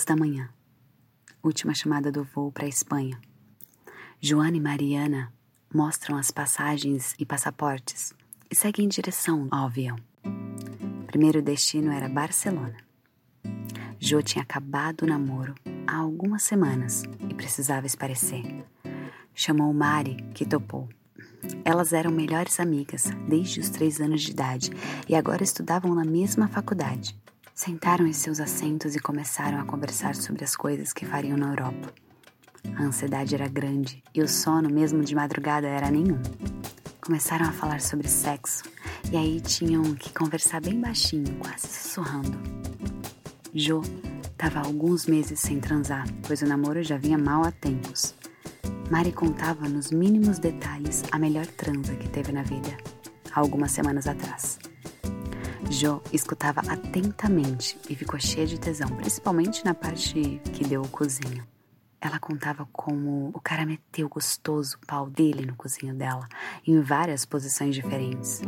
duas da manhã. Última chamada do voo para a Espanha. Joana e Mariana mostram as passagens e passaportes e seguem em direção ao avião. Primeiro destino era Barcelona. Jo tinha acabado o namoro há algumas semanas e precisava esparecer. Chamou Mari, que topou. Elas eram melhores amigas desde os três anos de idade e agora estudavam na mesma faculdade. Sentaram em seus assentos e começaram a conversar sobre as coisas que fariam na Europa. A ansiedade era grande e o sono, mesmo de madrugada, era nenhum. Começaram a falar sobre sexo e aí tinham que conversar bem baixinho, quase sussurrando. Jo estava alguns meses sem transar, pois o namoro já vinha mal há tempos. Mari contava nos mínimos detalhes a melhor transa que teve na vida, há algumas semanas atrás. Jo escutava atentamente e ficou cheia de tesão, principalmente na parte que deu o cozinho. Ela contava como o cara meteu gostoso o pau dele no cozinho dela, em várias posições diferentes.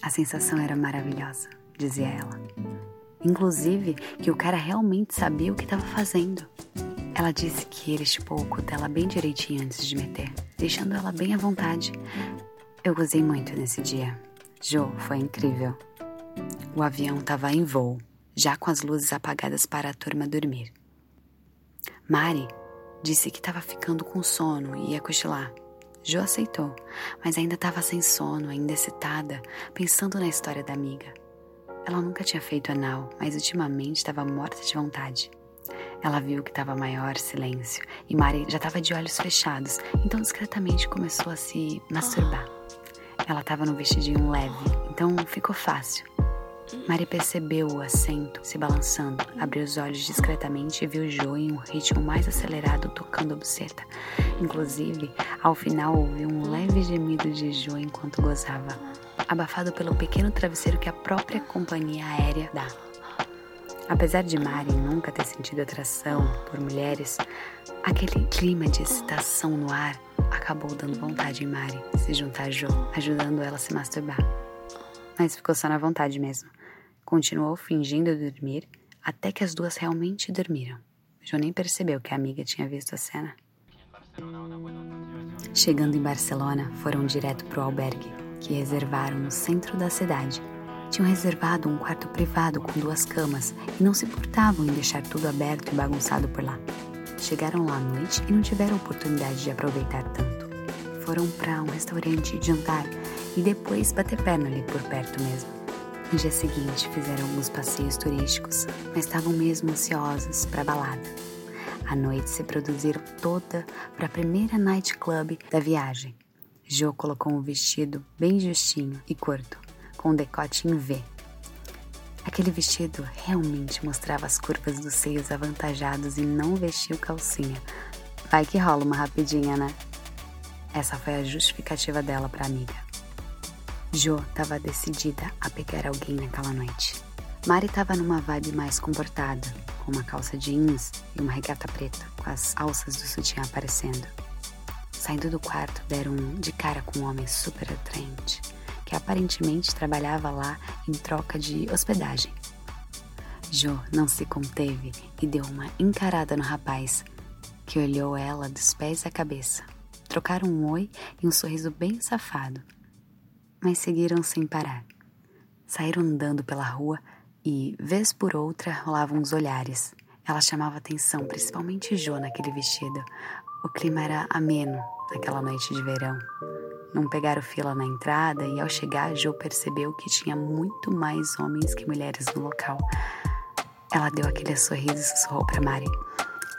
A sensação era maravilhosa, dizia ela. Inclusive que o cara realmente sabia o que estava fazendo. Ela disse que ele chupou o cu dela bem direitinho antes de meter, deixando ela bem à vontade. Eu gozei muito nesse dia. Jo, foi incrível. O avião estava em voo, já com as luzes apagadas para a turma dormir. Mari disse que estava ficando com sono e ia cochilar. Jo aceitou, mas ainda estava sem sono, ainda excitada, pensando na história da amiga. Ela nunca tinha feito anal, mas ultimamente estava morta de vontade. Ela viu que estava maior silêncio e Mari já estava de olhos fechados, então discretamente começou a se masturbar. Ela estava no vestidinho leve, então ficou fácil. Mari percebeu o assento se balançando, abriu os olhos discretamente e viu Jo em um ritmo mais acelerado tocando a buceta. Inclusive, ao final ouviu um leve gemido de Jo enquanto gozava, abafado pelo pequeno travesseiro que a própria companhia aérea dá. Apesar de Mari nunca ter sentido atração por mulheres, aquele clima de excitação no ar acabou dando vontade em Mari se juntar a Jo, ajudando ela a se masturbar. Mas ficou só na vontade mesmo. Continuou fingindo dormir até que as duas realmente dormiram. Jo nem percebeu que a amiga tinha visto a cena. Chegando em Barcelona, foram direto para o albergue, que reservaram no centro da cidade tinham reservado um quarto privado com duas camas e não se importavam em deixar tudo aberto e bagunçado por lá. Chegaram lá à noite e não tiveram oportunidade de aproveitar tanto. Foram para um restaurante jantar e depois bater perna ali por perto mesmo. No dia seguinte fizeram alguns passeios turísticos, mas estavam mesmo ansiosos para a balada. A noite se produziram toda para a primeira nightclub da viagem. Jo colocou um vestido bem justinho e curto, com decote em V. Aquele vestido realmente mostrava as curvas dos seios avantajados e não vestiu calcinha. Vai que rola uma rapidinha, né? Essa foi a justificativa dela para amiga. Jo estava decidida a pegar alguém naquela noite. Mari estava numa vibe mais comportada, com uma calça jeans e uma regata preta, com as alças do sutiã aparecendo. Saindo do quarto, deram de cara com um homem super atraente que aparentemente trabalhava lá em troca de hospedagem. Jo não se conteve e deu uma encarada no rapaz, que olhou ela dos pés à cabeça. Trocaram um oi e um sorriso bem safado, mas seguiram sem parar. Saíram andando pela rua e, vez por outra, rolavam os olhares. Ela chamava atenção, principalmente Jo naquele vestido. O clima era ameno naquela noite de verão. Não pegaram fila na entrada e ao chegar, Joe percebeu que tinha muito mais homens que mulheres no local. Ela deu aquele sorriso e sussurrou para Mari: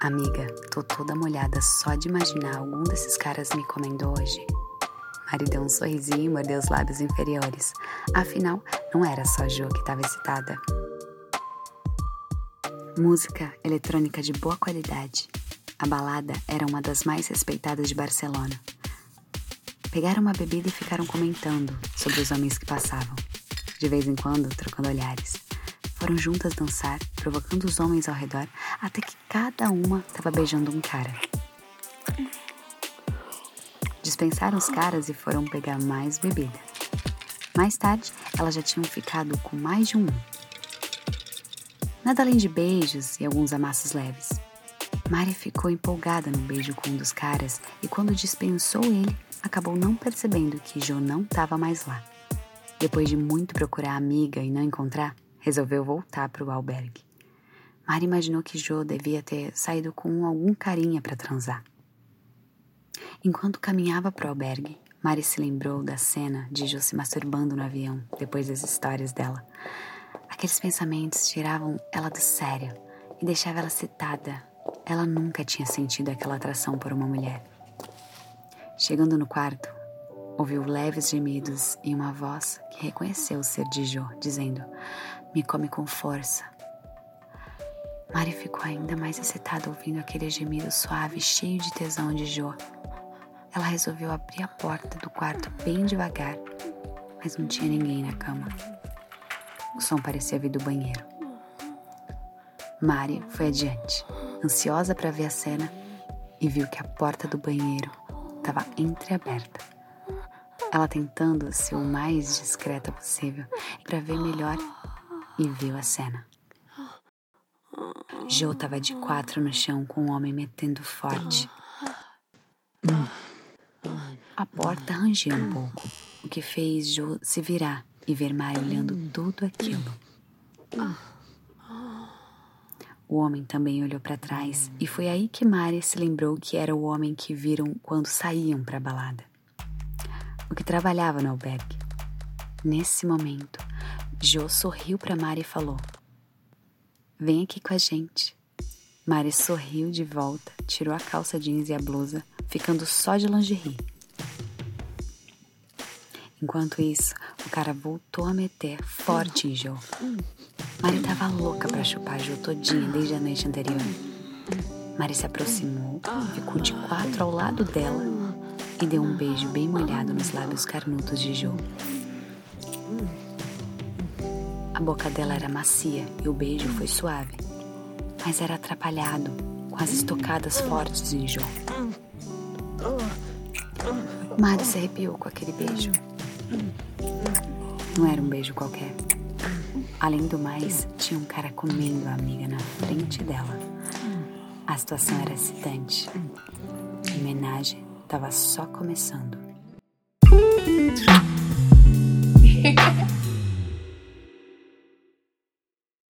Amiga, tô toda molhada só de imaginar algum desses caras me comendo hoje. Mari deu um sorrisinho e mordeu os lábios inferiores. Afinal, não era só Jo que estava excitada. Música eletrônica de boa qualidade. A balada era uma das mais respeitadas de Barcelona. Pegaram uma bebida e ficaram comentando sobre os homens que passavam, de vez em quando trocando olhares. Foram juntas dançar, provocando os homens ao redor, até que cada uma estava beijando um cara. Dispensaram os caras e foram pegar mais bebida. Mais tarde, elas já tinham ficado com mais de um. Nada além de beijos e alguns amassos leves. Mari ficou empolgada no beijo com um dos caras e quando dispensou ele, acabou não percebendo que Jo não estava mais lá. Depois de muito procurar a amiga e não encontrar, resolveu voltar para o albergue. Mari imaginou que Jo devia ter saído com algum carinha para transar. Enquanto caminhava para o albergue, Mari se lembrou da cena de Jo se masturbando no avião depois das histórias dela. Aqueles pensamentos tiravam ela do sério e deixavam ela citada. Ela nunca tinha sentido aquela atração por uma mulher. Chegando no quarto, ouviu leves gemidos e uma voz que reconheceu ser de Jo, dizendo: Me come com força. Mari ficou ainda mais excitada ouvindo aquele gemido suave, cheio de tesão de Jo. Ela resolveu abrir a porta do quarto bem devagar, mas não tinha ninguém na cama. O som parecia vir do banheiro. Mari foi adiante, ansiosa para ver a cena, e viu que a porta do banheiro estava entreaberta. Ela tentando ser o mais discreta possível para ver melhor e viu a cena. Joe estava de quatro no chão com o homem metendo forte. A porta rangia um pouco, o que fez Joe se virar e ver Mari olhando tudo aquilo. O homem também olhou para trás e foi aí que Mari se lembrou que era o homem que viram quando saíam para a balada. O que trabalhava no albergue. Nesse momento, Jo sorriu para Mari e falou: Vem aqui com a gente. Mari sorriu de volta, tirou a calça jeans e a blusa, ficando só de lingerie. Enquanto isso, o cara voltou a meter forte em Jo. Mari tava louca para chupar Jo todinha desde a noite anterior. Mari se aproximou, ficou de quatro ao lado dela e deu um beijo bem molhado nos lábios carnudos de Jo. A boca dela era macia e o beijo foi suave, mas era atrapalhado com as estocadas fortes em Jo. Mari se arrepiou com aquele beijo. Não era um beijo qualquer. Além do mais, tinha um cara comendo a amiga na frente dela. A situação era excitante. A homenagem estava só começando.